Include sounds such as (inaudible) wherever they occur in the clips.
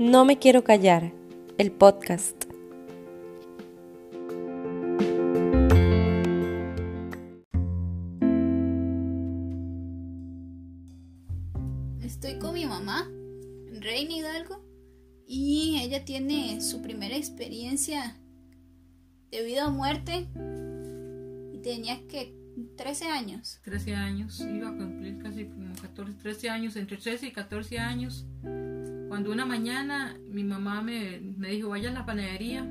No me quiero callar, el podcast. Estoy con mi mamá, Reina Hidalgo, y ella tiene su primera experiencia de vida o muerte y tenía que 13 años. 13 años, iba a cumplir casi como 14, 13 años, entre 13 y 14 años cuando una mañana mi mamá me, dijo, vaya a la panadería,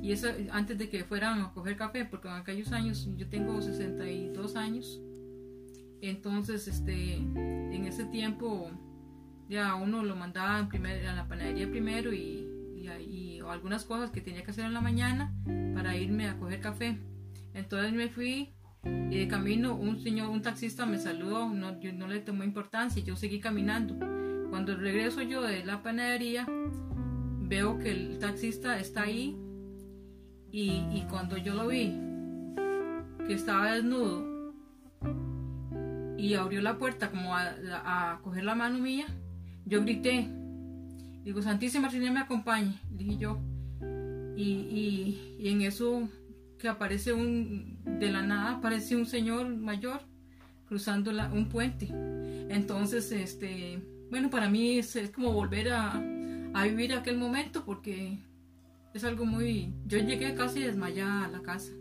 y eso antes de que fueran a coger café, porque en aquellos años yo tengo 62 años, entonces este, en ese tiempo ya uno lo mandaba a la panadería primero y, y, algunas cosas que tenía que hacer en la mañana para irme a coger café. Entonces me fui y de camino un señor, un taxista me saludó, no, yo no le tomó importancia, yo seguí caminando. Cuando regreso yo de la panadería, veo que el taxista está ahí y, cuando yo lo vi, que estaba desnudo y abrió la puerta como a, coger la mano mía, yo grité, digo, Santísima Señora me acompañe, dije yo. Y, y, en eso que aparece un, de la nada, aparece un señor mayor cruzando un puente. Entonces, este, bueno, para mí es, como volver a, a, vivir aquel momento porque es algo muy... Yo llegué casi desmayada a la casa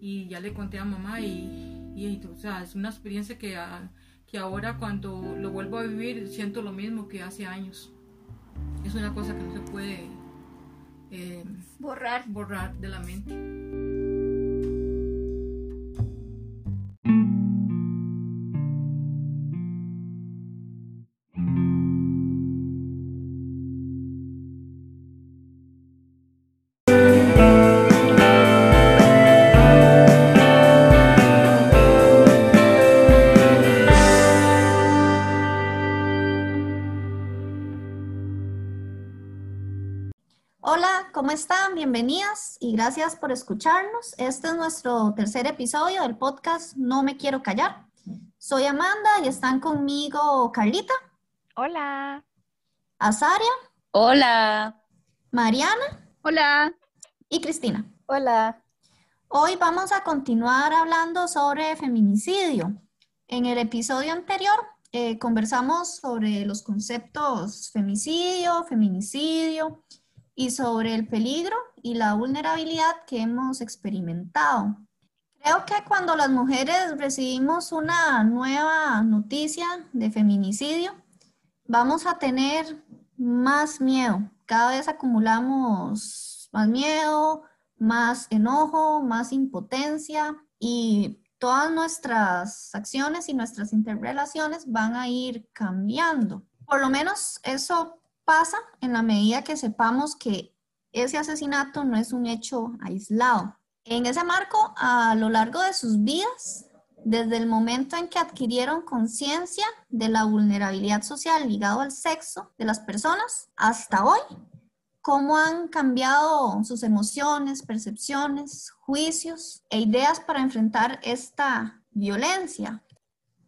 y ya le conté a mamá y, y o sea, es una experiencia que, que ahora cuando lo vuelvo a vivir siento lo mismo que hace años. Es una cosa que no se puede eh, borrar. borrar de la mente. Están? Bienvenidas y gracias por escucharnos. Este es nuestro tercer episodio del podcast No me quiero callar. Soy Amanda y están conmigo Carlita. Hola. Azaria. Hola. Mariana. Hola. Y Cristina. Hola. Hoy vamos a continuar hablando sobre feminicidio. En el episodio anterior eh, conversamos sobre los conceptos femicidio, feminicidio y sobre el peligro y la vulnerabilidad que hemos experimentado. Creo que cuando las mujeres recibimos una nueva noticia de feminicidio, vamos a tener más miedo. Cada vez acumulamos más miedo, más enojo, más impotencia y todas nuestras acciones y nuestras interrelaciones van a ir cambiando. Por lo menos eso pasa en la medida que sepamos que ese asesinato no es un hecho aislado. En ese marco, a lo largo de sus vidas, desde el momento en que adquirieron conciencia de la vulnerabilidad social ligado al sexo de las personas hasta hoy, cómo han cambiado sus emociones, percepciones, juicios e ideas para enfrentar esta violencia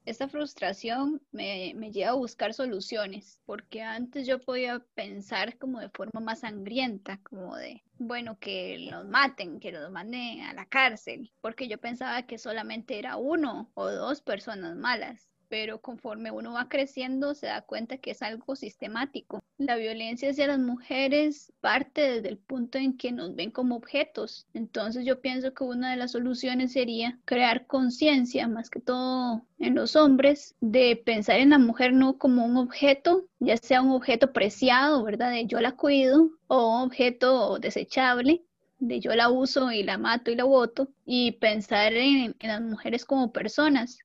esta frustración me, lleva a buscar soluciones, porque antes yo podía pensar como de forma más sangrienta, como de, bueno, que los maten, que los manden a la cárcel, porque yo pensaba que solamente era uno o dos personas malas pero conforme uno va creciendo se da cuenta que es algo sistemático. La violencia hacia las mujeres parte desde el punto en que nos ven como objetos. Entonces yo pienso que una de las soluciones sería crear conciencia, más que todo en los hombres, de pensar en la mujer no como un objeto, ya sea un objeto preciado, ¿verdad? De yo la cuido, o un objeto desechable, de yo la uso y la mato y la voto, y pensar en, en las mujeres como personas,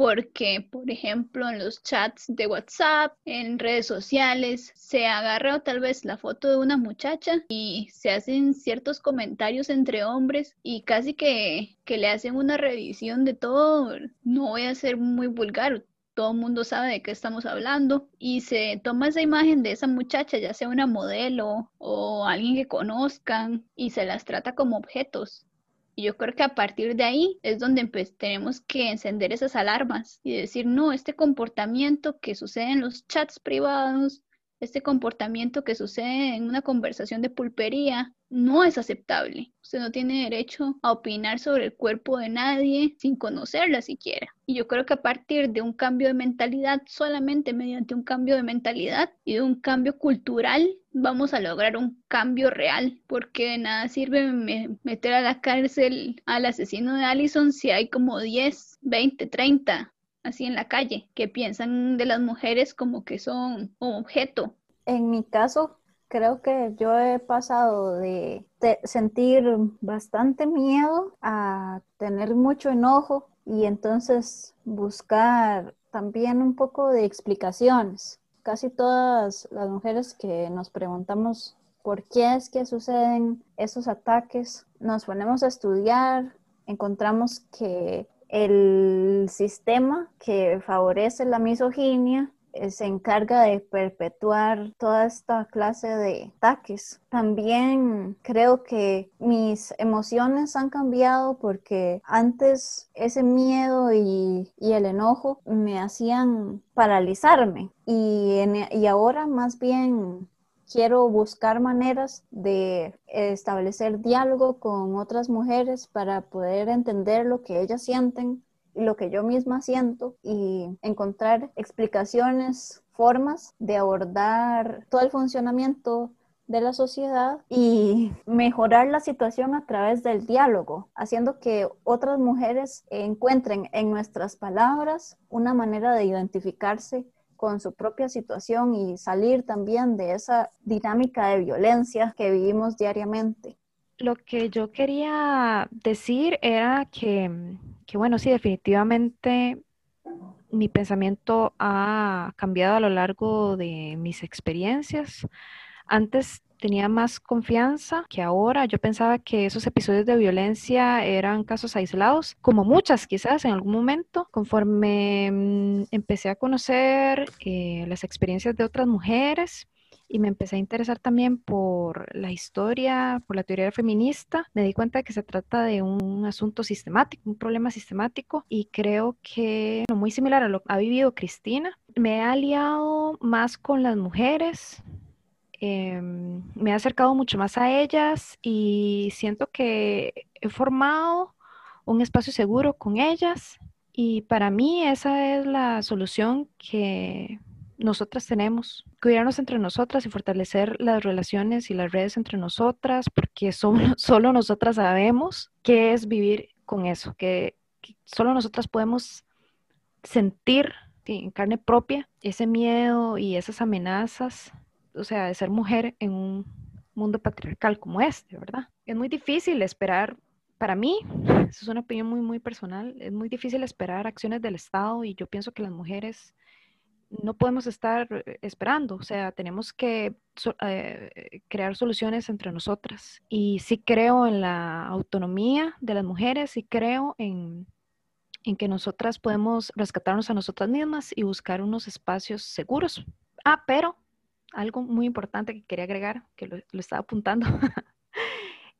porque, por ejemplo, en los chats de WhatsApp, en redes sociales, se agarra tal vez la foto de una muchacha y se hacen ciertos comentarios entre hombres y casi que, que le hacen una revisión de todo. No voy a ser muy vulgar, todo el mundo sabe de qué estamos hablando y se toma esa imagen de esa muchacha, ya sea una modelo o alguien que conozcan y se las trata como objetos. Y yo creo que a partir de ahí es donde tenemos que encender esas alarmas y decir, no, este comportamiento que sucede en los chats privados, este comportamiento que sucede en una conversación de pulpería no es aceptable. Usted no tiene derecho a opinar sobre el cuerpo de nadie sin conocerla siquiera. Y yo creo que a partir de un cambio de mentalidad, solamente mediante un cambio de mentalidad y de un cambio cultural, vamos a lograr un cambio real, porque nada sirve meter a la cárcel al asesino de Allison si hay como 10, 20, 30 así en la calle, que piensan de las mujeres como que son un objeto. En mi caso, creo que yo he pasado de, sentir bastante miedo a tener mucho enojo y entonces buscar también un poco de explicaciones. Casi todas las mujeres que nos preguntamos por qué es que suceden esos ataques, nos ponemos a estudiar, encontramos que el sistema que favorece la misoginia se encarga de perpetuar toda esta clase de ataques. También creo que mis emociones han cambiado porque antes ese miedo y, el enojo me hacían paralizarme y, y ahora más bien quiero buscar maneras de establecer diálogo con otras mujeres para poder entender lo que ellas sienten lo que yo misma siento y encontrar explicaciones, formas de abordar todo el funcionamiento de la sociedad y mejorar la situación a través del diálogo, haciendo que otras mujeres encuentren en nuestras palabras una manera de identificarse con su propia situación y salir también de esa dinámica de violencia que vivimos diariamente. Lo que yo quería decir era que, que bueno, sí, definitivamente mi pensamiento ha cambiado a lo largo de mis experiencias. Antes tenía más confianza que ahora. Yo pensaba que esos episodios de violencia eran casos aislados, como muchas quizás en algún momento. Conforme mm, empecé a conocer eh, las experiencias de otras mujeres, y me empecé a interesar también por la historia, por la teoría feminista, me di cuenta de que se trata de un asunto sistemático, un problema sistemático y creo que muy similar a lo que ha vivido Cristina. Me he aliado más con las mujeres, Em, me he acercado mucho más a ellas y siento que he formado un espacio seguro con ellas y para mí esa es la solución que nosotras tenemos, cuidarnos entre nosotras y fortalecer las relaciones y las redes entre nosotras, porque solo, (laughs) solo nosotras sabemos qué es vivir con eso, que, solo nosotras podemos sentir en carne propia ese miedo y esas amenazas o sea, de ser mujer en un mundo patriarcal como este, ¿verdad? Es muy difícil esperar, para mí, es una opinión muy, muy personal, es muy difícil esperar acciones del Estado y yo pienso que las mujeres no podemos estar eh, esperando, o sea, tenemos que eh, crear soluciones entre nosotras. Y sí creo en la autonomía de las mujeres, sí creo en, en que nosotras podemos rescatarnos a nosotras mismas y buscar unos espacios seguros. Ah, pero algo muy importante que quería agregar, que lo, estaba apuntando, (laughs)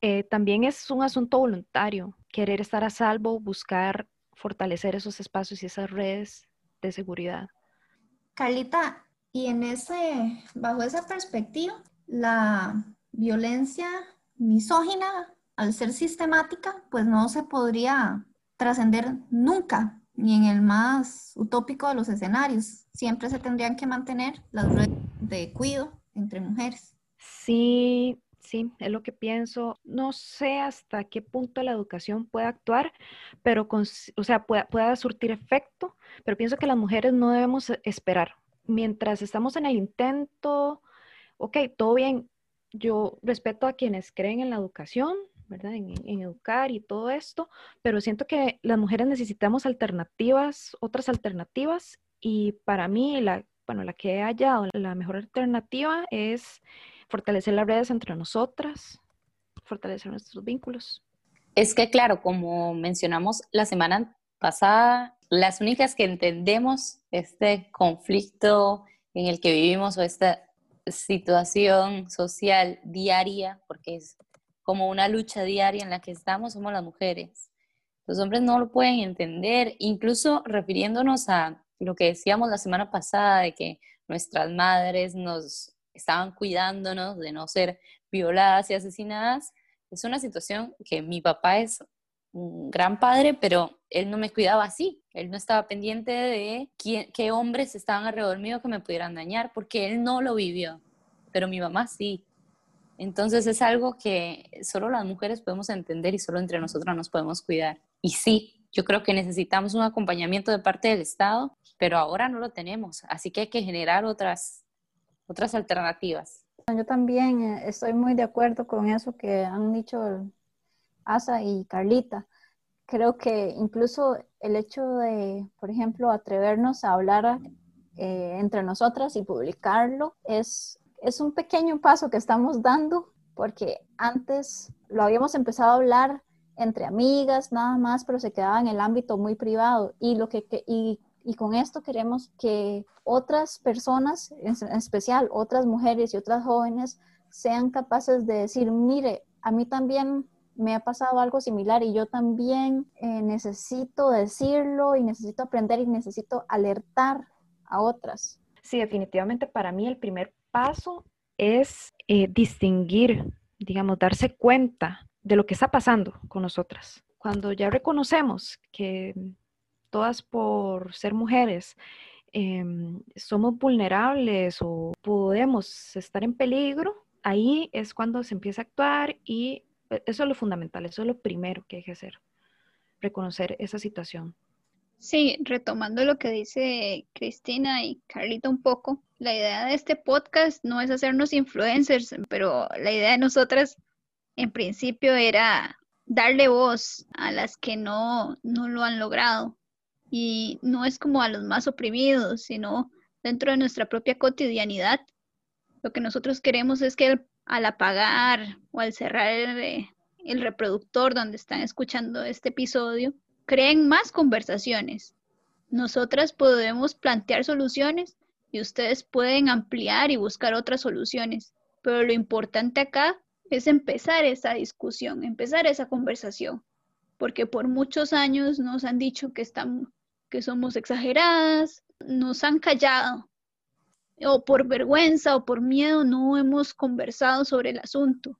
eh, también es un asunto voluntario, querer estar a salvo, buscar fortalecer esos espacios y esas redes de seguridad. Carlita, y en ese, bajo esa perspectiva, la violencia misógina, al ser sistemática, pues no se podría trascender nunca ni en el más utópico de los escenarios. Siempre se tendrían que mantener las redes de cuido entre mujeres. Sí, sí, es lo que pienso. No sé hasta qué punto la educación puede actuar, pero con, o sea, pueda, pueda surtir efecto, pero pienso que las mujeres no debemos esperar. Mientras estamos en el intento, ok, todo bien, yo respeto a quienes creen en la educación, ¿verdad? En, educar y todo esto, pero siento que las mujeres necesitamos alternativas, otras alternativas, y para mí, la, bueno, la que he hallado, la mejor alternativa es fortalecer las redes entre nosotras, fortalecer nuestros vínculos. Es que, claro, como mencionamos la semana pasada, las únicas que entendemos este conflicto en el que vivimos o esta situación social diaria, porque es como una lucha diaria en la que estamos somos las mujeres. Los hombres no lo pueden entender, incluso refiriéndonos a lo que decíamos la semana pasada de que nuestras madres nos estaban cuidándonos de no ser violadas y asesinadas. Es una situación que mi papá es un gran padre, pero él no me cuidaba así. Él no estaba pendiente de qué hombres estaban alrededor mío que me pudieran dañar, porque él no lo vivió, pero mi mamá sí. Entonces es algo que solo las mujeres podemos entender y solo entre nosotras nos podemos cuidar. Y sí, yo creo que necesitamos un acompañamiento de parte del Estado, pero ahora no lo tenemos, así que hay que generar otras, otras alternativas. Yo también eh, estoy muy de acuerdo con eso que han dicho Asa y Carlita. Creo que incluso el hecho de, por ejemplo, atrevernos a hablar eh, entre nosotras y publicarlo es, es un pequeño paso que estamos dando porque antes lo habíamos empezado a hablar entre amigas nada más, pero se quedaba en el ámbito muy privado y lo que, y, y con esto queremos que otras personas, en especial otras mujeres y otras jóvenes, sean capaces de decir, mire, a mí también me ha pasado algo similar y yo también eh, necesito decirlo y necesito aprender y necesito alertar a otras. Sí, definitivamente para mí el primer paso es eh, distinguir, digamos, darse cuenta de lo que está pasando con nosotras. Cuando ya reconocemos que todas por ser mujeres em, somos vulnerables o podemos estar en peligro, ahí es cuando se empieza a actuar y e, eso es lo fundamental, eso es lo primero que hay que hacer, reconocer esa situación. Sí, retomando lo que dice Cristina y Carlita un poco, la idea de este podcast no es hacernos influencers, pero la idea de nosotras en principio era darle voz a las que no, no lo han logrado. Y no es como a los más oprimidos, sino dentro de nuestra propia cotidianidad. Lo que nosotros queremos es que al apagar o al cerrar el, el reproductor donde están escuchando este episodio, creen más conversaciones. Nosotras podemos plantear soluciones y ustedes pueden ampliar y buscar otras soluciones. Pero lo importante acá es empezar esa discusión, empezar esa conversación, porque por muchos años nos han dicho que, estamos, que somos exageradas, nos han callado, o por vergüenza o por miedo no hemos conversado sobre el asunto.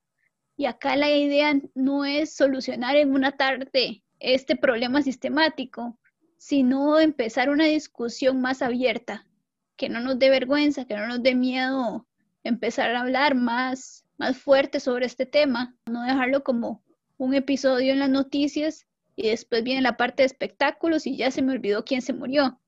Y acá la idea no es solucionar en una tarde este problema sistemático, sino empezar una discusión más abierta, que no nos dé vergüenza, que no nos dé miedo empezar a hablar más más fuerte sobre este tema, no dejarlo como un episodio en las noticias y después viene la parte de espectáculos y ya se me olvidó quién se murió,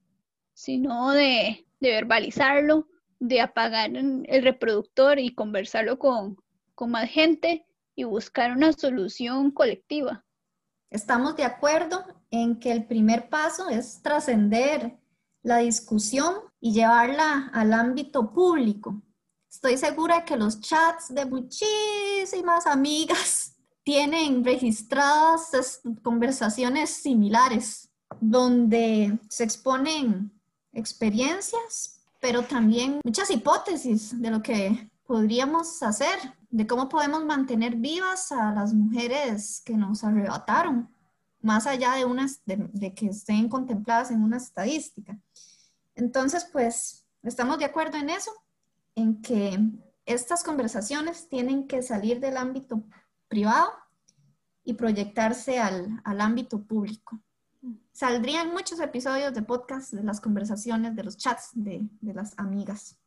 sino de, de verbalizarlo, de apagar el reproductor y conversarlo con, con más gente y buscar una solución colectiva. Estamos de acuerdo en que el primer paso es trascender la discusión y llevarla al ámbito público, Estoy segura que los chats de muchísimas amigas tienen registradas conversaciones similares donde se exponen experiencias, pero también muchas hipótesis de lo que podríamos hacer, de cómo podemos mantener vivas a las mujeres que nos arrebataron, más allá de, unas, de que estén contempladas en una estadística. Entonces, pues, estamos de acuerdo en eso en que estas conversaciones tienen que salir del ámbito privado y proyectarse al, ámbito público. Saldrían muchos episodios de podcast de las conversaciones, de los chats de, las amigas.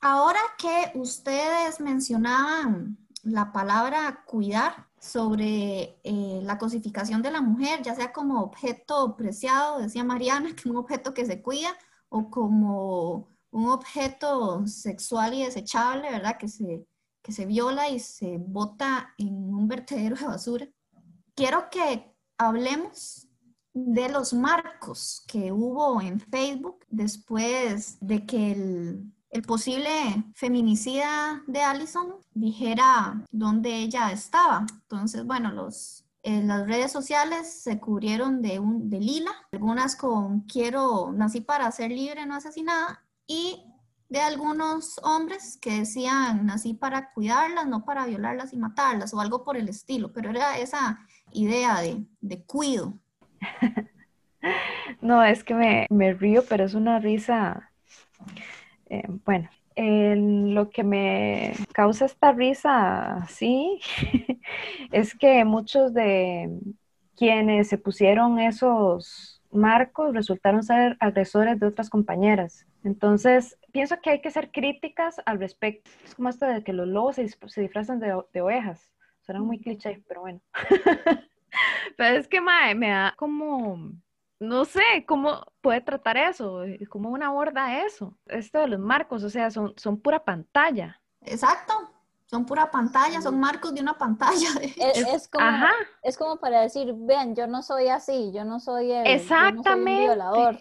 Ahora que ustedes mencionaban la palabra cuidar sobre eh, la cosificación de la mujer, ya sea como objeto preciado, decía Mariana, (laughs) que un objeto que se cuida, o como un objeto sexual y desechable, ¿verdad? Que se, que se viola y se bota en un vertedero de basura. Quiero que hablemos de los marcos que hubo en Facebook después de que el, el posible feminicida de Allison dijera dónde ella estaba. Entonces, bueno, los, en las redes sociales se cubrieron de, un, de lila, algunas con quiero, nací para ser libre, no asesinada, y de algunos hombres que decían nací para cuidarlas, no para violarlas y matarlas o algo por el estilo, pero era esa idea de, de cuido. (laughs) no, es que me, me, río, pero es una risa, eh, bueno, lo que me causa esta risa, sí, (laughs) es que muchos de quienes se pusieron esos marcos resultaron ser agresores de otras compañeras. Entonces, pienso que hay que ser críticas al respecto. Es como esto de que los lobos se, disfrazan de, de ovejas. Suena muy cliché, pero bueno. (laughs) pero es que me da como no sé cómo puede tratar eso, cómo una aborda eso. Esto de los marcos, o sea, son, son pura pantalla. Exacto, son pura pantalla, son marcos de una pantalla. (laughs) Es, como, es como para decir, vean, yo no soy así, yo no soy el, Exactamente. violador.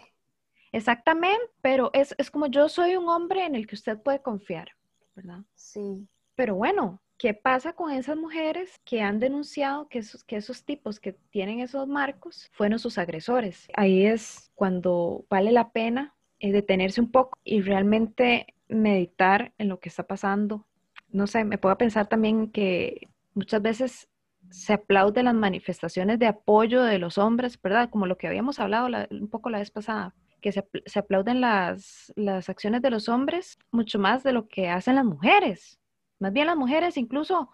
Exactamente, pero es, es como yo soy un hombre en el que usted puede confiar, ¿verdad? Sí. Pero bueno, ¿Qué pasa con esas mujeres que han denunciado que esos, que esos tipos que tienen esos marcos fueron sus agresores? Ahí es cuando vale la pena eh, detenerse un poco y realmente meditar en lo que está pasando. No sé, me puedo pensar también que muchas veces se aplauden las manifestaciones de apoyo de los hombres, ¿verdad? Como lo que habíamos hablado un poco la vez pasada, que se, se aplauden las, las acciones de los hombres mucho más de lo que hacen las mujeres. Más bien las mujeres incluso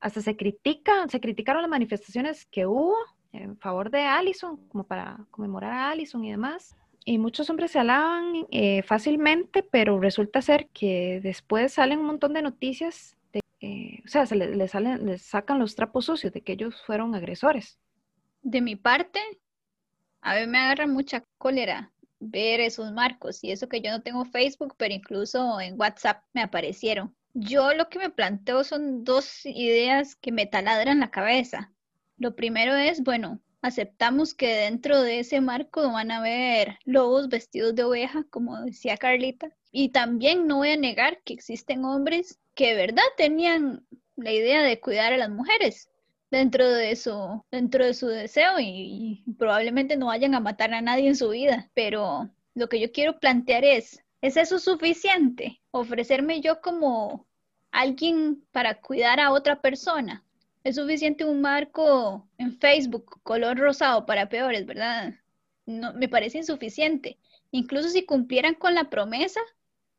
hasta se critican, se criticaron las manifestaciones que hubo en favor de Allison, como para conmemorar a Allison y demás. Y muchos hombres se alaban eh, fácilmente, pero resulta ser que después salen un montón de noticias, de, o sea, se les, salen, les sacan los trapos sucios de que ellos fueron agresores. De mi parte, a mí me agarra mucha cólera ver esos marcos y eso que yo no tengo Facebook, pero incluso en WhatsApp me aparecieron. Yo lo que me planteo son dos ideas que me taladran la cabeza. Lo primero es, bueno, aceptamos que dentro de ese marco van a haber lobos vestidos de oveja, como decía Carlita, y también no voy a negar que existen hombres que de verdad tenían la idea de cuidar a las mujeres dentro de su, dentro de su deseo y, probablemente no vayan a matar a nadie en su vida, pero lo que yo quiero plantear es, ¿Es eso suficiente? Ofrecerme yo como alguien para cuidar a otra persona. Es suficiente un marco en Facebook color rosado para peores, ¿verdad? No, me parece insuficiente. Incluso si cumplieran con la promesa,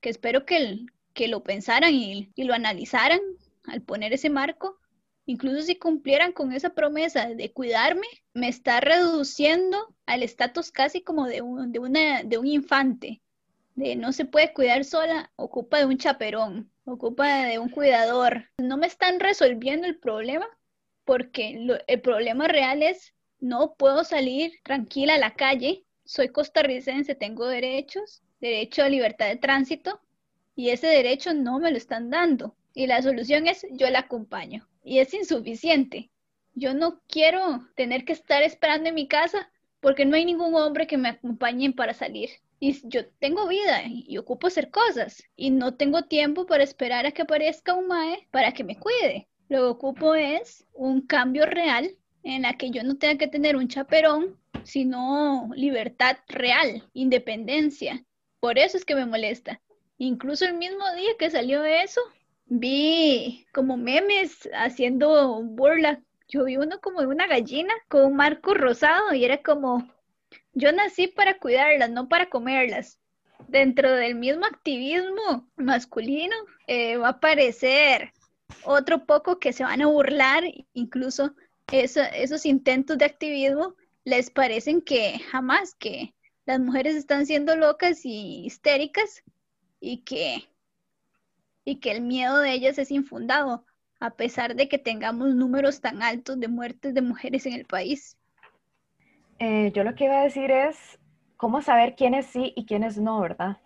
que espero que, que lo pensaran y, lo analizaran al poner ese marco, incluso si cumplieran con esa promesa de cuidarme, me está reduciendo al estatus casi como de un, de, una, de un infante de no se puede cuidar sola, ocupa de un chaperón, ocupa de un cuidador. No me están resolviendo el problema porque el problema real es no puedo salir tranquila a la calle, soy costarricense, tengo derechos, derecho a libertad de tránsito y ese derecho no me lo están dando. Y la solución es yo la acompaño y es insuficiente. Yo no quiero tener que estar esperando en mi casa porque no hay ningún hombre que me acompañe para salir y yo tengo vida y ocupo hacer cosas y no tengo tiempo para esperar a que aparezca un mae para que me cuide. Lo que ocupo es un cambio real en la que yo no tenga que tener un chaperón, sino libertad real, independencia. Por eso es que me molesta. Incluso el mismo día que salió eso, vi como memes haciendo burla. Yo vi uno como de una gallina con un marco rosado y era como, yo nací para cuidarlas, no para comerlas. Dentro del mismo activismo masculino eh, va a aparecer otro poco que se van a burlar, incluso esos intentos de activismo les parecen que jamás que las mujeres están siendo locas y histéricas y que, y que el miedo de ellas es infundado, a pesar de que tengamos números tan altos de muertes de mujeres en el país. Eh, yo lo que iba a decir es cómo saber quiénes sí y quiénes no, ¿verdad?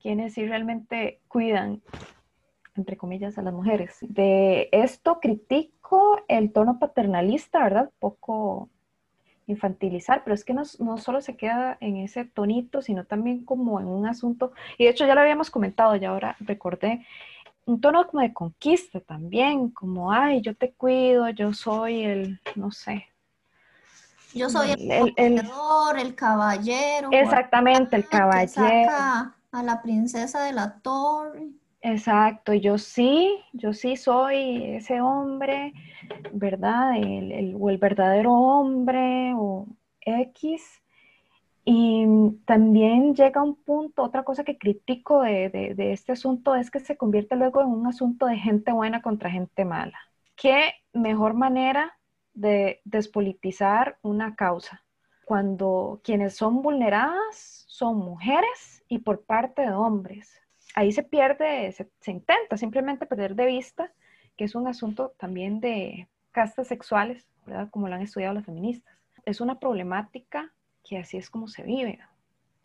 Quiénes sí realmente cuidan, entre comillas, a las mujeres. De esto critico el tono paternalista, ¿verdad? Poco infantilizar, pero es que no, no, solo se queda en ese tonito, sino también como en un asunto, y de hecho ya lo habíamos comentado, y ahora recordé, un tono como de conquista también, como, ay, yo te cuido, yo soy el, no sé, yo soy el, el, el caballero. Exactamente, el caballero. a la princesa de la torre. Exacto, yo sí, yo sí soy ese hombre, ¿verdad? El, o el verdadero hombre o X. Y también llega un punto, otra cosa que critico de, de, de, este asunto es que se convierte luego en un asunto de gente buena contra gente mala. ¿Qué mejor manera de despolitizar una causa? Cuando quienes son vulneradas son mujeres y por parte de hombres. Ahí se pierde, se, intenta simplemente perder de vista que es un asunto también de castas sexuales. Como lo han estudiado las feministas. Es una problemática que así es como se vive.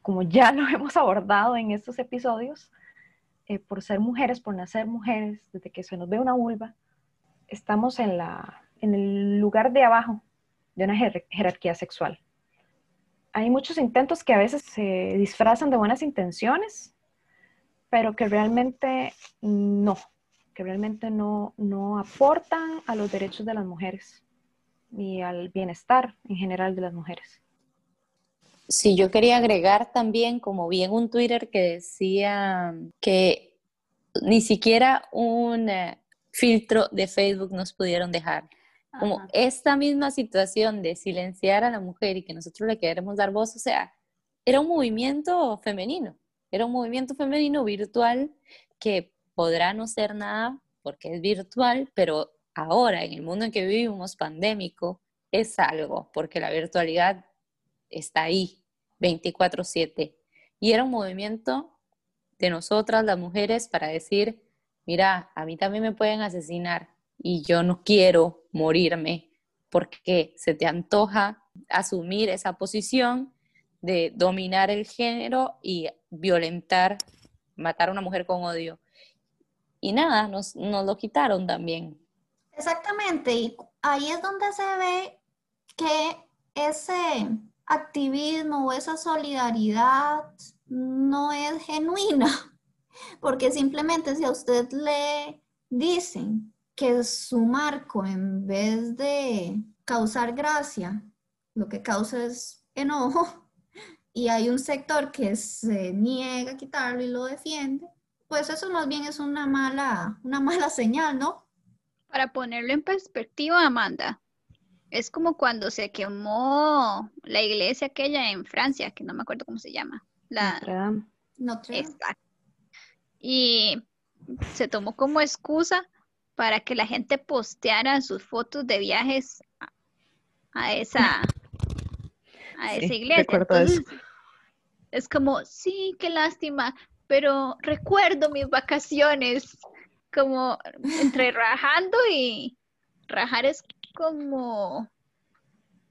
Como ya lo (laughs) hemos abordado en estos episodios, eh, por ser mujeres, por nacer mujeres, desde que se nos ve una vulva, estamos en, la, en el lugar de abajo de una jer jerarquía sexual. Hay muchos intentos que a veces se disfrazan de buenas intenciones, pero que realmente no, que realmente no, no aportan a los derechos de las mujeres y al bienestar en general de las mujeres. Sí, yo quería agregar también, como vi en un Twitter que decía que ni siquiera un eh, filtro de Facebook nos pudieron dejar. Como esta misma situación de silenciar a la mujer y que nosotros le queremos dar voz, o sea, era un movimiento femenino, era un movimiento femenino virtual que podrá no ser nada porque es virtual, pero ahora en el mundo en que vivimos pandémico es algo, porque la virtualidad está ahí 24/7. Y era un movimiento de nosotras, las mujeres, para decir, mira, a mí también me pueden asesinar y yo no quiero morirme porque se te antoja asumir esa posición de dominar el género y violentar, matar a una mujer con odio. Y nada, nos, nos lo quitaron también. Exactamente, y ahí es donde se ve que ese activismo o esa solidaridad no es genuina, (laughs) porque simplemente si a usted le dicen que su marco en vez de causar gracia, lo que causa es enojo, y hay un sector que se niega a quitarlo y lo defiende, pues eso más bien es una mala, una mala (laughs) señal, ¿no? Para ponerlo en perspectiva, Amanda, es como cuando se quemó la iglesia aquella en Francia, que no me acuerdo cómo se llama. La... Notre Dame. Notre Dame. Exacto. Y se tomó como excusa para que la gente posteara sus fotos de viajes a, a esa, a esa Sí, iglesia. recuerdo eso. Entonces, es como, sí, qué lástima, pero recuerdo mis vacaciones, como entre (laughs) rajando y rajar es como,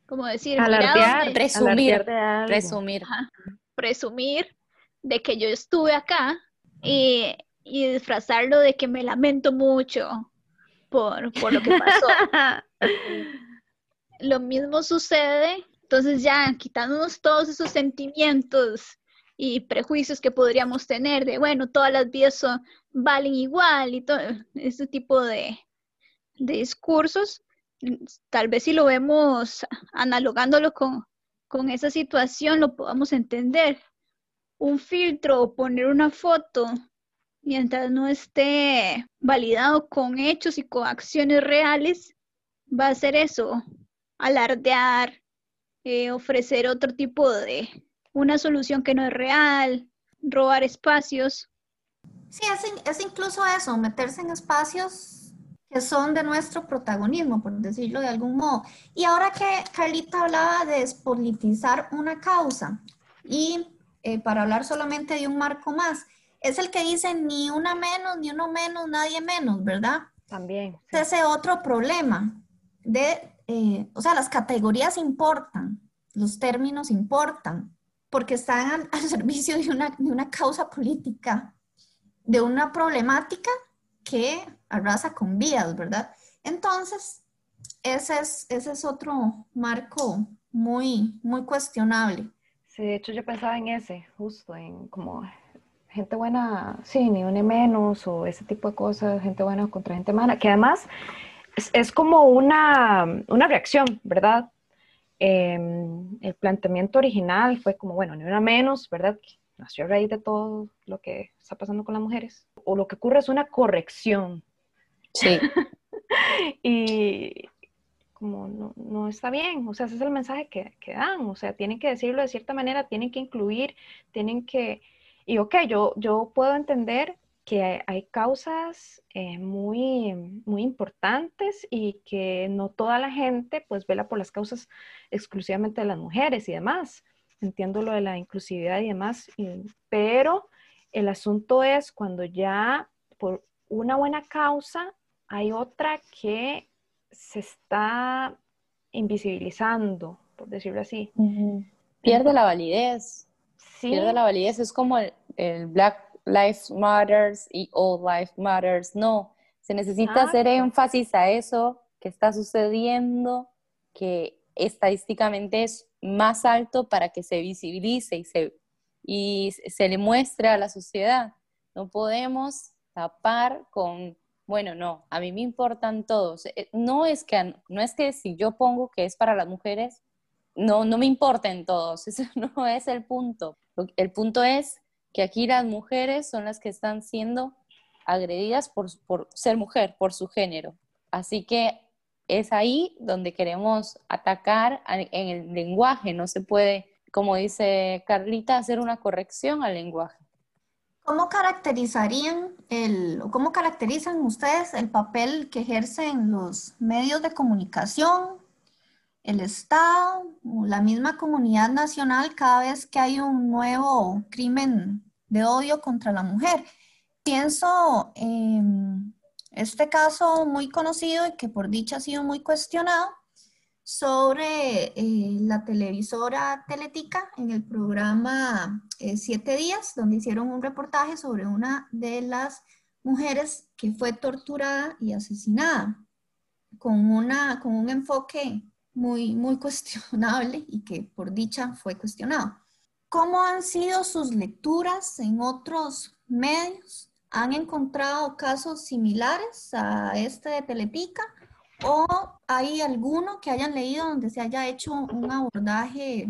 como decir, Alardear, Presumir, alardear de presumir. Ajá. presumir de que yo estuve acá y, y disfrazarlo de que me lamento mucho por, por lo que pasó. (laughs) Lo mismo sucede, entonces ya quitándonos todos esos sentimientos y prejuicios que podríamos tener de, bueno, todas las vidas son, valen igual y todo ese tipo de, de discursos, tal vez si lo vemos analogándolo con, con esa situación lo podamos entender. Un filtro o poner una foto mientras no esté validado con hechos y con acciones reales, va a ser eso, alardear, eh, ofrecer otro tipo de una solución que no es real, robar espacios. Sí, es, in- es incluso eso, meterse en espacios que son de nuestro protagonismo, por decirlo de algún modo. Y ahora que Carlita hablaba de despolitizar una causa, y eh, para hablar solamente de un marco más, es el que dice ni una menos, ni uno menos, nadie menos, ¿verdad? También. sí. Es ese otro problema de, eh, o sea, las categorías importan, los términos importan, porque están al, (laughs) al servicio de una, de una causa política, de una problemática que arrasa con vidas, ¿verdad? Entonces, ese es, ese es otro marco muy, muy cuestionable. Sí, de hecho yo pensaba en ese, justo, en como gente buena, sí, ni une menos, o ese tipo de cosas, gente buena contra gente mala, que además es, es como una, una reacción, ¿verdad? Em, el planteamiento original fue como, bueno, ni una menos, ¿verdad? Nació a raíz de todo lo que está pasando con las mujeres. O lo que ocurre es una corrección. Sí, (laughs) Y como no, no, está bien, o sea, ese es el mensaje que, que, dan, o sea, tienen que decirlo de cierta manera, tienen que incluir, tienen que, y ok, yo, yo puedo entender que hay causas eh, muy, muy importantes y que no toda la gente pues vela por las causas exclusivamente de las mujeres y demás. Entiendo lo de la inclusividad y demás, pero el asunto es cuando ya por una buena causa hay otra que se está invisibilizando, por decirlo así. Pierde la validez. Pierde la validez. Es como el, Black Lives Matters y All Lives Matters. No, se necesita hacer énfasis a eso que está sucediendo, que estadísticamente es más alto para que se visibilice y se, y se le muestre a la sociedad. No podemos tapar con bueno, no, a mí me importan todos. Eh, no es que, no es que si yo pongo que es para las mujeres, no, no me importen todos. (laughs) Ese no es el punto. El punto es que aquí las mujeres son las que están siendo agredidas por, por ser mujer, por su género. Así que es ahí donde queremos atacar en el lenguaje. No se puede, como dice Carlita, hacer una corrección al lenguaje. ¿Cómo caracterizarían el, cómo caracterizan ustedes el papel que ejercen los medios de comunicación, el Estado la misma comunidad nacional cada vez que hay un nuevo crimen de odio contra la mujer? Pienso en este caso muy conocido y que por dicha ha sido muy cuestionado, sobre eh, la televisora Teletica en el programa eh, Siete Días, donde hicieron un reportaje sobre una de las mujeres que fue torturada y asesinada, con, una, con un enfoque muy, muy (laughs) cuestionable y que por dicha fue cuestionado. ¿Cómo han sido sus lecturas en otros medios? ¿Han encontrado casos similares a este de Teletica? ¿O hay alguno que hayan leído donde se haya hecho un abordaje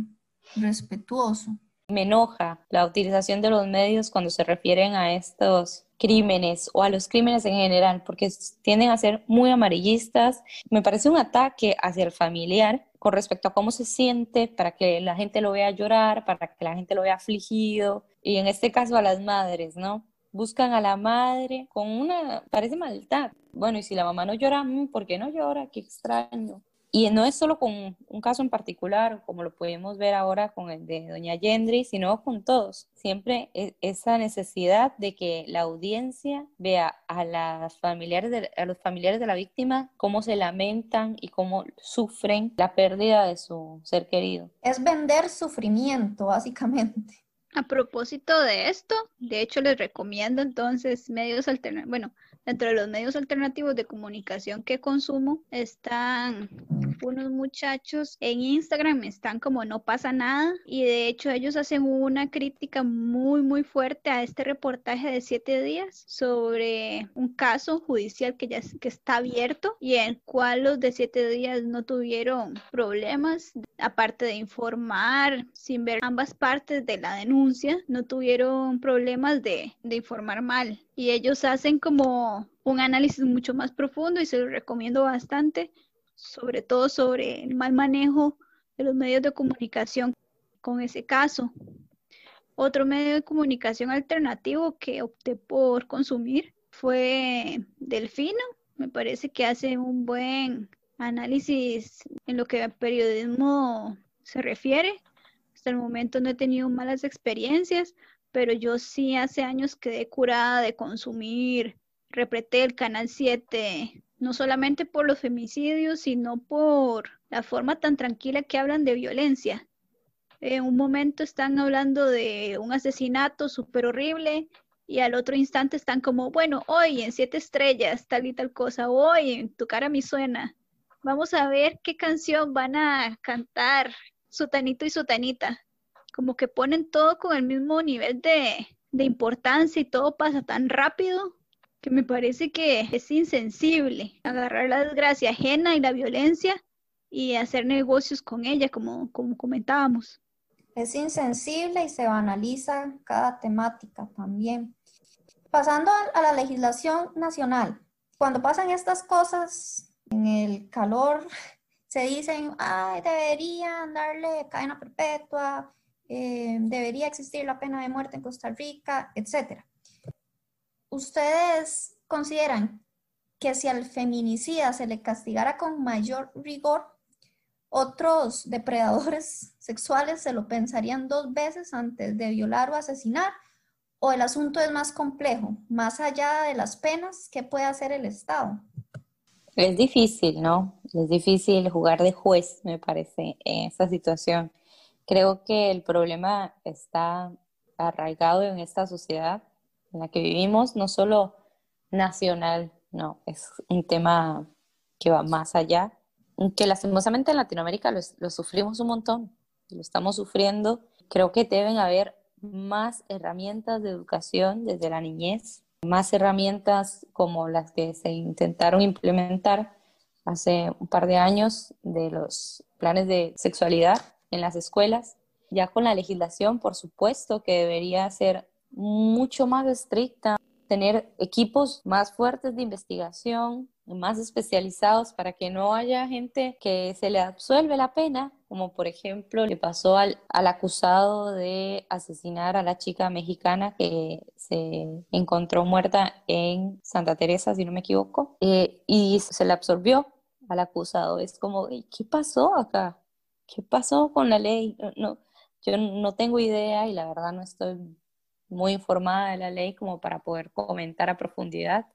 respetuoso? Me enoja la utilización de los medios cuando se refieren a estos crímenes o a los crímenes en general, porque tienden a ser muy amarillistas. Me parece un ataque hacia el familiar con respecto a cómo se siente, para que la gente lo vea llorar, para que la gente lo vea afligido, y en este caso a las madres, ¿no? buscan a la madre con una, parece maldad. Bueno, y si la mamá no llora, mm, ¿por qué no llora? Qué extraño. Y no es solo con un caso en particular, como lo podemos ver ahora con el de doña Yendri, sino con todos. Siempre e, esa necesidad de que la audiencia vea a, las familiares de, a los familiares de la víctima cómo se lamentan y cómo sufren la pérdida de su ser querido. Es vender sufrimiento, básicamente. A propósito de esto, de hecho les recomiendo entonces medios alternativos, bueno, dentro de los medios alternativos de comunicación que consumo están unos muchachos en Instagram, están como no pasa nada y de hecho ellos hacen una crítica muy muy fuerte a este reportaje de siete días sobre un caso judicial que ya que está abierto y en el cual los de siete días no tuvieron problemas aparte de informar sin ver ambas partes de la denuncia, no tuvieron problemas de, de informar mal. Y ellos hacen como un análisis mucho más profundo y se lo recomiendo bastante, sobre todo sobre el mal manejo de los medios de comunicación con ese caso. Otro medio de comunicación alternativo que opté por consumir fue Delfino. Me parece que hace un buen análisis en lo que a periodismo se refiere. Hasta el momento no he tenido malas experiencias, pero yo sí hace años quedé curada de consumir repreté el Canal 7, no solamente por los femicidios, sino por la forma tan tranquila que hablan de violencia. En un momento están hablando de un asesinato súper horrible y al otro instante están como, bueno, hoy en siete estrellas, tal y tal cosa, hoy en tu cara me suena. Vamos a ver qué canción van a cantar Sutanito y Sutanita como que ponen todo con el mismo nivel de, importancia y todo pasa tan rápido que me parece que es insensible agarrar la desgracia ajena y la violencia y hacer negocios con ella, como, como comentábamos. Es insensible y se banaliza cada temática también. Pasando a la legislación nacional, cuando pasan estas cosas en el calor (laughs) se dicen, ay, deberían darle cadena perpetua, eh, debería existir la pena de muerte en Costa Rica, etc. ¿Ustedes consideran que si al feminicida se le castigara con mayor rigor, otros depredadores (laughs) sexuales se lo pensarían dos veces antes de violar o asesinar? ¿O el asunto es más complejo? Más allá de las penas, ¿qué puede hacer el Estado? Es difícil, ¿no? Es difícil jugar de juez, me parece, en esta situación. Creo que el problema está arraigado en esta sociedad en la que vivimos, no solo nacional, no, es un tema que va más allá, que lastimosamente en Latinoamérica lo, lo sufrimos un montón, lo estamos sufriendo. Creo que deben haber más herramientas de educación desde la niñez más herramientas como las que se intentaron implementar hace un par de años de los planes de sexualidad en las escuelas, ya con la legislación, por supuesto, que debería ser mucho más estricta, tener equipos más fuertes de investigación, más especializados para que no haya gente que se le absuelve la pena, como por ejemplo le pasó al, acusado de asesinar a la chica mexicana que se encontró muerta en Santa Teresa, si no me equivoco, eh, y se le absorbió al acusado. Es como, ¿qué pasó acá? ¿Qué pasó con la ley? No, yo no tengo idea y la verdad no estoy muy informada de la ley como para poder comentar a profundidad,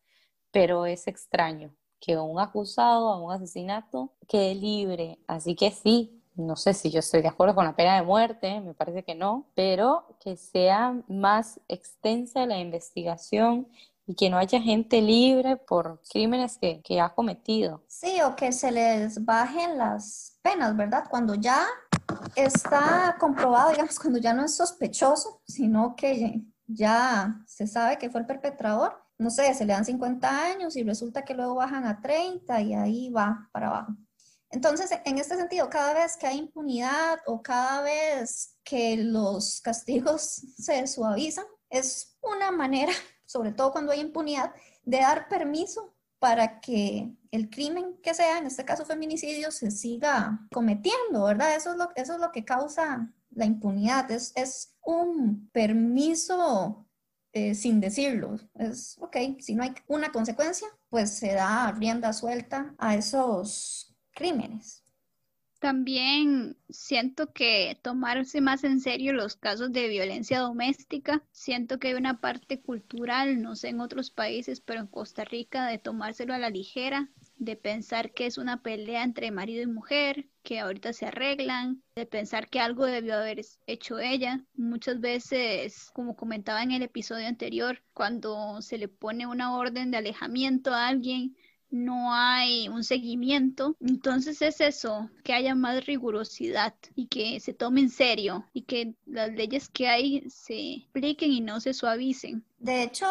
pero es extraño que un acusado a un asesinato quede libre. Así que sí, no sé si yo estoy de acuerdo con la pena de muerte, me parece que no, pero que sea más extensa la investigación y que no haya gente libre por crímenes que, que ha cometido. Sí, o que se les bajen las penas, ¿verdad? Cuando ya está comprobado, digamos, cuando ya no es sospechoso, sino que ya se sabe que fue el perpetrador, no sé, se le dan 50 años y resulta que luego bajan a 30 y ahí va para abajo. Entonces, en este sentido, cada vez que hay impunidad o cada vez que los castigos (laughs) se suavizan, es una manera, sobre todo cuando hay impunidad, de dar permiso para que el crimen que sea, en este caso feminicidio, se siga cometiendo, ¿verdad? Eso es lo, eso es lo que causa la impunidad, es, un permiso eh, sin decirlo. Es, ok, si no hay una consecuencia, pues se da rienda suelta a esos crímenes. También siento que tomarse más en serio los casos de violencia doméstica, siento que hay una parte cultural, no sé en otros países, pero en Costa Rica, de tomárselo a la ligera, de pensar que es una pelea entre marido y mujer, que ahorita se arreglan, de pensar que algo debió haber hecho ella. Muchas veces, como comentaba en el episodio anterior, cuando se le pone una orden de alejamiento a alguien, no hay un seguimiento. Entonces es eso, que haya más rigurosidad y que se tome en serio y que las leyes que hay se apliquen y no se suavicen. De hecho,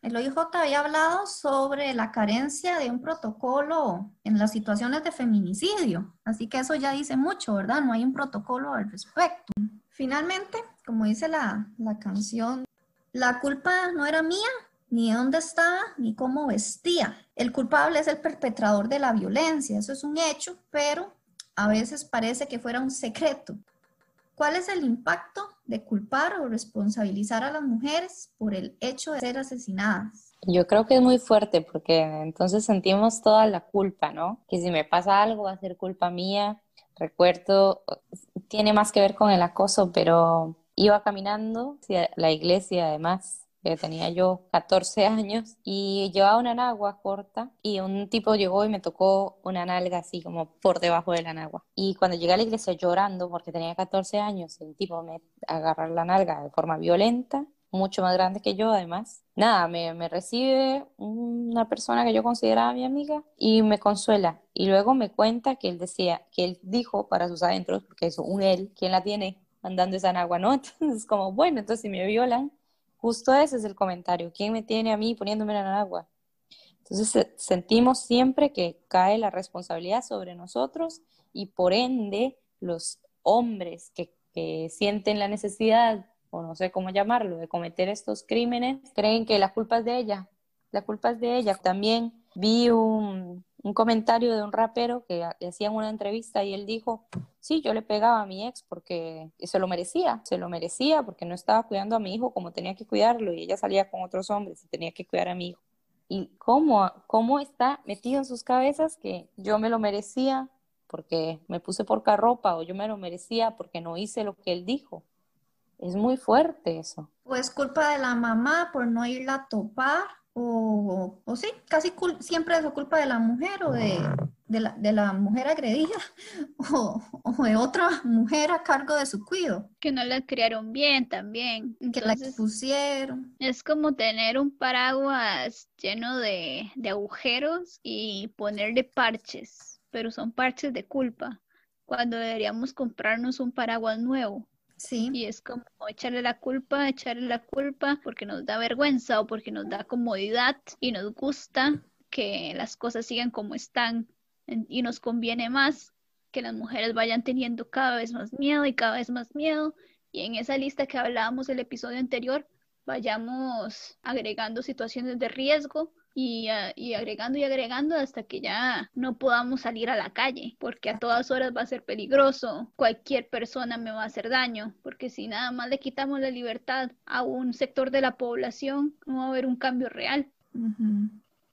el OIJ había hablado sobre la carencia de un protocolo en las situaciones de feminicidio, así que eso ya dice mucho, ¿verdad? No hay un protocolo al respecto. Finalmente, como dice la, la canción, la culpa no era mía, ni dónde estaba, ni cómo vestía. El culpable es el perpetrador de la violencia, eso es un hecho, pero a veces parece que fuera un secreto. ¿Cuál es el impacto de culpar o responsabilizar a las mujeres por el hecho de ser asesinadas? Yo creo que es muy fuerte porque entonces sentimos toda la culpa, ¿no? Que si me pasa algo va a ser culpa mía. Recuerdo, tiene más que ver con el acoso, pero iba caminando hacia la iglesia además tenía yo 14 años y llevaba una nagua corta y un tipo llegó y me tocó una nalga así como por debajo de la nagua. Y cuando llegué a la iglesia llorando porque tenía 14 años, el tipo me agarró la nalga de forma violenta, mucho más grande que yo además. Nada, me, me recibe una persona que yo consideraba mi amiga y me consuela. Y luego me cuenta que él decía, que él dijo para sus adentros, porque es un él, ¿quién la tiene? andando esa nagua, ¿no? (laughs) Entonces, como, bueno, entonces si me violan, Justo ese es el comentario. ¿Quién me tiene a mí poniéndome en el agua? Entonces sentimos siempre que cae la responsabilidad sobre nosotros y por ende los hombres que, sienten la necesidad, o no sé cómo llamarlo, de cometer estos crímenes, creen que la culpa es de ella. La culpa es de ella. También vi un, un comentario de un rapero que hacían una entrevista y él dijo, sí, yo le pegaba a mi ex porque se lo merecía, se lo merecía porque no estaba cuidando a mi hijo como tenía que cuidarlo y ella salía con otros hombres y tenía que cuidar a mi hijo. ¿Y cómo, cómo está metido en sus cabezas que yo me lo merecía porque me puse por ropa o yo me lo merecía porque no hice lo que él dijo? Es muy fuerte eso. O es culpa de la mamá por no irla a topar o, o sí, casi siempre es culpa de la mujer o de, de, la, de la, mujer agredida (laughs) o, o, de otra mujer a cargo de su cuido. Que no la criaron bien también. que la expusieron. Es como tener un paraguas lleno de, de agujeros y ponerle parches, pero son parches de culpa, cuando deberíamos comprarnos un paraguas nuevo Sí. Y es como echarle la culpa, echarle la culpa porque nos da vergüenza o porque nos da comodidad y nos gusta que las cosas sigan como están y nos conviene más que las mujeres vayan teniendo cada vez más miedo y cada vez más miedo. Y en esa lista que hablábamos del episodio anterior, vayamos agregando situaciones de riesgo Ah, y, agregando y agregando hasta que ya no podamos salir a la calle, porque a todas horas va a ser peligroso, cualquier persona me va a hacer daño, porque si nada más le quitamos la libertad a un sector de la población, no va a haber un cambio real.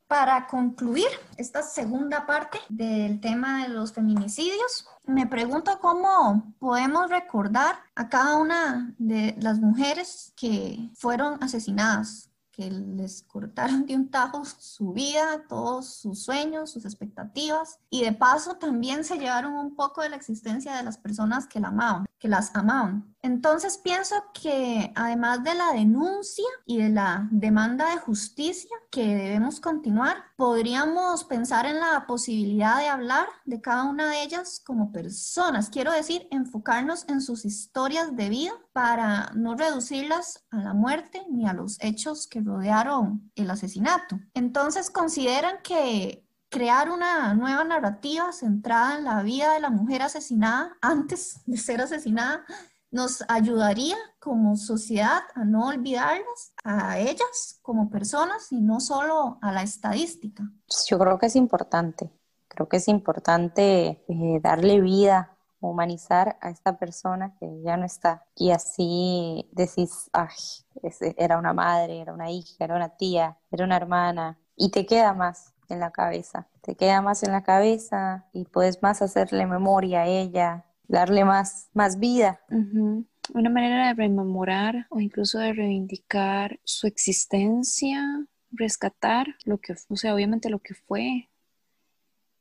Para concluir esta segunda parte del tema de los feminicidios, me pregunto cómo podemos recordar a cada una de las mujeres que fueron asesinadas que les cortaron de un tajo su vida, todos sus sueños, sus expectativas y de paso también se llevaron un poco de la existencia de las personas que la amaban, que las amaban. Entonces pienso que además de la denuncia y de la demanda de justicia que debemos continuar, podríamos pensar en la posibilidad de hablar de cada una de ellas como personas, quiero decir, enfocarnos en sus historias de vida para no reducirlas a la muerte ni a los hechos que rodearon el asesinato. Entonces consideran que crear una nueva narrativa centrada en la vida de la mujer asesinada antes de ser asesinada nos ayudaría como sociedad a no olvidarlas a ellas como personas y no solo a la estadística. Yo creo que es importante, creo que es importante eh, darle vida, humanizar a esta persona que ya no está y así decís, ay, era una madre, era una hija, era una tía, era una hermana y te queda más en la cabeza, te queda más en la cabeza y puedes más hacerle memoria a ella, darle más, más vida. Una manera de rememorar o incluso de reivindicar su existencia, rescatar lo que, o sea, obviamente lo que fue,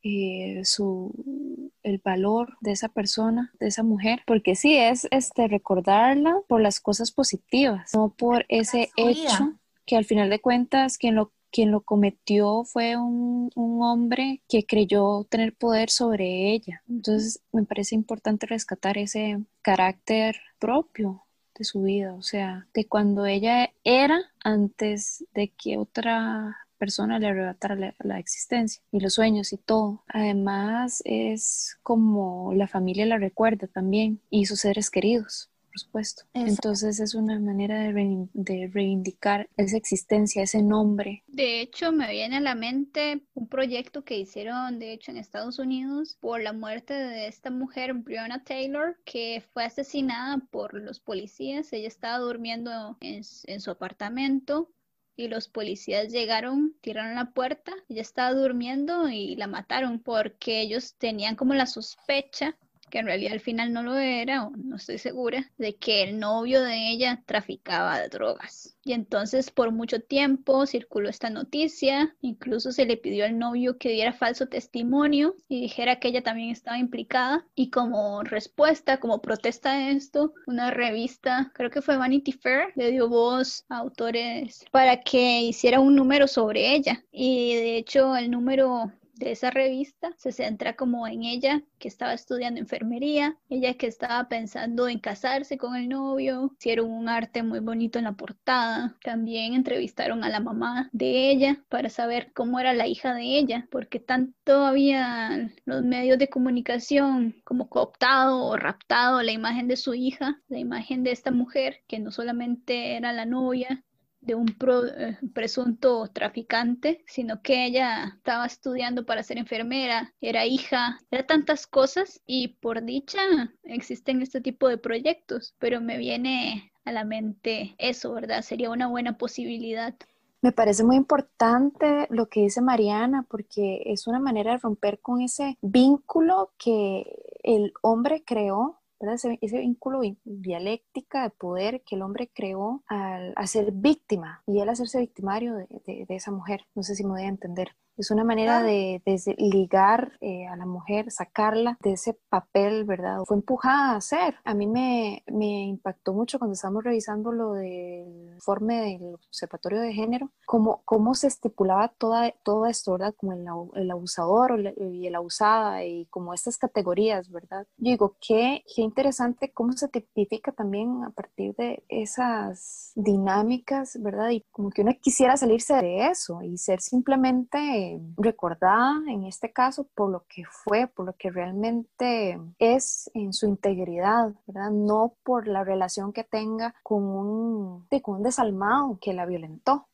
eh, su, el valor de esa persona, de esa mujer, porque sí es este recordarla por las cosas positivas, no por ese hecho que al final de cuentas quien lo quien lo cometió fue un, hombre que creyó tener poder sobre ella. Entonces me parece importante rescatar ese carácter propio de su vida, o sea, de cuando ella era antes de que otra persona le arrebatara la, la, existencia y los sueños y todo. Además es como la familia la recuerda también y sus seres queridos por supuesto. Entonces es una manera de, de, reivindicar esa existencia, ese nombre. De hecho, me viene a la mente un proyecto que hicieron, de hecho, en Estados Unidos por la muerte de esta mujer, Breonna Taylor, que fue asesinada por los policías. Ella estaba durmiendo en, en su apartamento y los policías llegaron, tiraron la puerta, ella estaba durmiendo y la mataron porque ellos tenían como la sospecha que en realidad al final no lo era, o no estoy segura, de que el novio de ella traficaba de drogas. Y entonces por mucho tiempo circuló esta noticia, incluso se le pidió al novio que diera falso testimonio y dijera que ella también estaba implicada. Y como respuesta, como protesta a esto, una revista, creo que fue Vanity Fair, le dio voz a autores para que hiciera un número sobre ella. Y de hecho el número de esa revista se centra como en ella que estaba estudiando enfermería, ella que estaba pensando en casarse con el novio, hicieron un arte muy bonito en la portada, también entrevistaron a la mamá de ella para saber cómo era la hija de ella, porque tanto había los medios de comunicación como cooptado o raptado la imagen de su hija, la imagen de esta mujer que no solamente era la novia, de un pro- eh, presunto traficante, sino que ella estaba estudiando para ser enfermera, era hija, era tantas cosas y por dicha existen este tipo de proyectos, pero me viene a la mente eso, ¿verdad? Sería una buena posibilidad. Me parece muy importante lo que dice Mariana, porque es una manera de romper con ese vínculo que el hombre creó, ¿verdad? Ese, ese vínculo dialéctica de poder que el hombre creó al, a ser víctima y él hacerse victimario de, de- de esa mujer. No sé si me voy a entender. Es una manera de, de ligar eh, a la mujer, sacarla de ese papel, ¿verdad? Fue empujada a hacer. A mí me, me impactó mucho cuando estábamos revisando lo del informe del Observatorio de Género, cómo, cómo se estipulaba toda, todo esto, ¿verdad? Como el, el abusador y el abusada y como estas categorías, ¿verdad? Yo digo, qué, qué interesante cómo se tipifica también a partir de esas dinámicas, ¿verdad? Y como que uno quisiera salirse de eso y ser simplemente recordada en este caso por lo que fue, por lo que realmente es en su integridad, ¿verdad? No por la relación que tenga con un, con un desalmado que la violentó.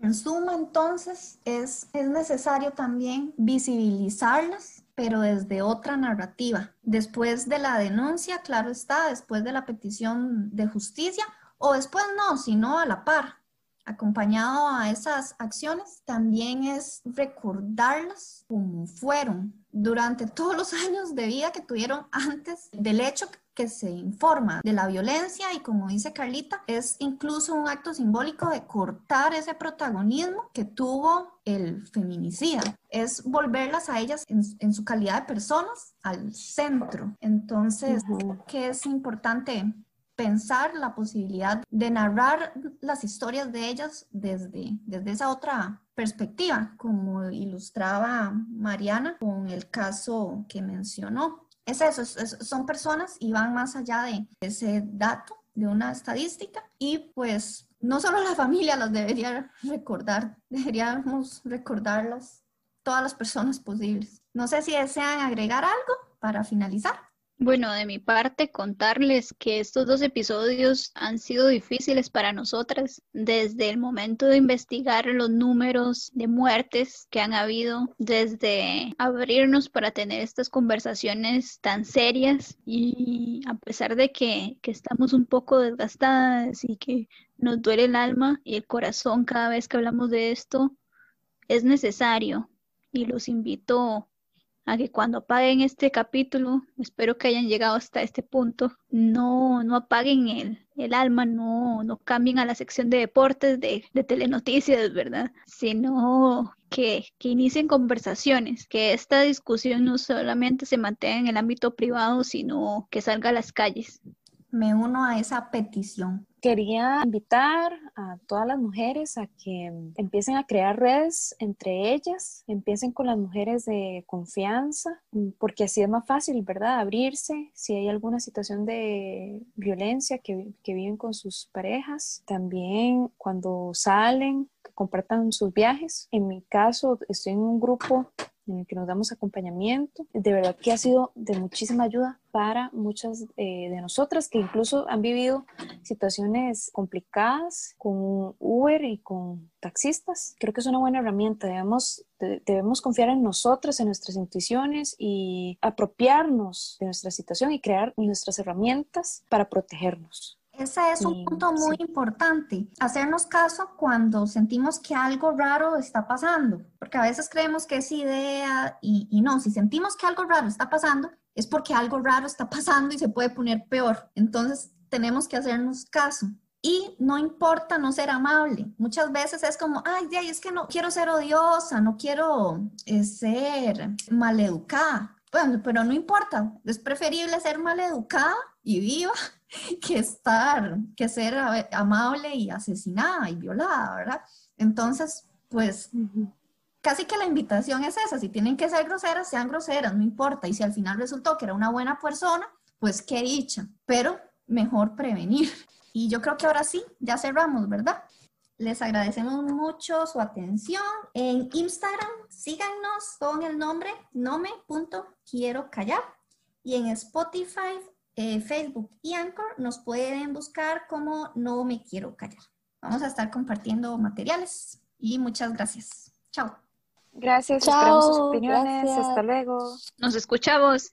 En suma, entonces, es, es necesario también visibilizarlas, pero desde otra narrativa. Después de la denuncia, claro está, después de la petición de justicia, o después no, sino a la par. Acompañado a esas acciones, también es recordarlas como fueron durante todos los (laughs) años de vida que tuvieron antes del hecho que se informa de la violencia y como dice Carlita, es incluso un acto simbólico de cortar ese protagonismo que tuvo el feminicida. Es volverlas a ellas en, en su calidad de personas al centro. Entonces, Ujú. que es importante pensar la posibilidad de narrar las historias de ellas desde, desde esa otra perspectiva, como ilustraba Mariana con el caso que mencionó. Es eso, es- es- son personas y van más allá de ese dato, de una estadística, y pues no solo la familia las debería recordar, deberíamos recordarlas todas las personas posibles. No sé si desean agregar algo para finalizar. Bueno, de mi parte, contarles que estos dos episodios han sido difíciles para nosotras desde el momento de investigar los números de muertes que han habido, desde abrirnos para tener estas conversaciones tan serias y a pesar de que, que estamos un poco desgastadas y que nos duele el alma y el corazón cada vez que hablamos de esto, es necesario y los invito a que cuando apaguen este capítulo, espero que hayan llegado hasta este punto, no, no apaguen el, el alma, no, no cambien a la sección de deportes de, de telenoticias, ¿verdad? Sino que, que inicien conversaciones, que esta discusión no solamente se mantenga en el ámbito privado, sino que salga a las calles. Me uno a esa petición. Quería invitar a todas las mujeres a que empiecen a crear redes entre ellas, empiecen con las mujeres de confianza, mm, porque así es más fácil, ¿verdad? Abrirse si hay alguna situación de violencia que, que viven con sus parejas. También cuando salen, que compartan sus viajes. En mi caso, estoy en un grupo en el que nos damos acompañamiento. De verdad que ha sido de muchísima ayuda para muchas eh, de nosotras que incluso han vivido situaciones complicadas con Uber y con taxistas. Creo que es una buena herramienta. Debemos, de- debemos confiar en nosotras, en nuestras intuiciones y apropiarnos de nuestra situación y crear nuestras herramientas para protegernos. Ese es un punto muy sí. importante, hacernos caso cuando sentimos que algo raro está pasando, porque a veces creemos que es idea y, y no, si sentimos que algo raro está pasando, es porque algo raro está pasando y se puede poner peor. Entonces tenemos que hacernos caso. Y no importa no ser amable. Muchas veces es como, ay, de ahí es que no quiero ser odiosa, no quiero eh, ser maleducada. Bueno, pero no importa, es preferible ser maleducada y viva (laughs) que estar, que ser amable y asesinada y violada, ¿verdad? Entonces, pues casi que la invitación es esa, si tienen que ser groseras, sean groseras, no importa. Y si al final resultó que era una buena persona, pues qué dicha, pero mejor prevenir. (laughs) Y yo creo que ahora sí, ya cerramos, ¿verdad? Les agradecemos mucho su atención. En Instagram, síganos con el nombre nome.quiero callar. Y en Spotify, eh, Facebook y Anchor nos pueden buscar como No Me Quiero Callar. Vamos a estar compartiendo materiales y muchas gracias. Chao. Gracias, Chao, esperamos sus opiniones. gracias. Hasta luego. Nos escuchamos.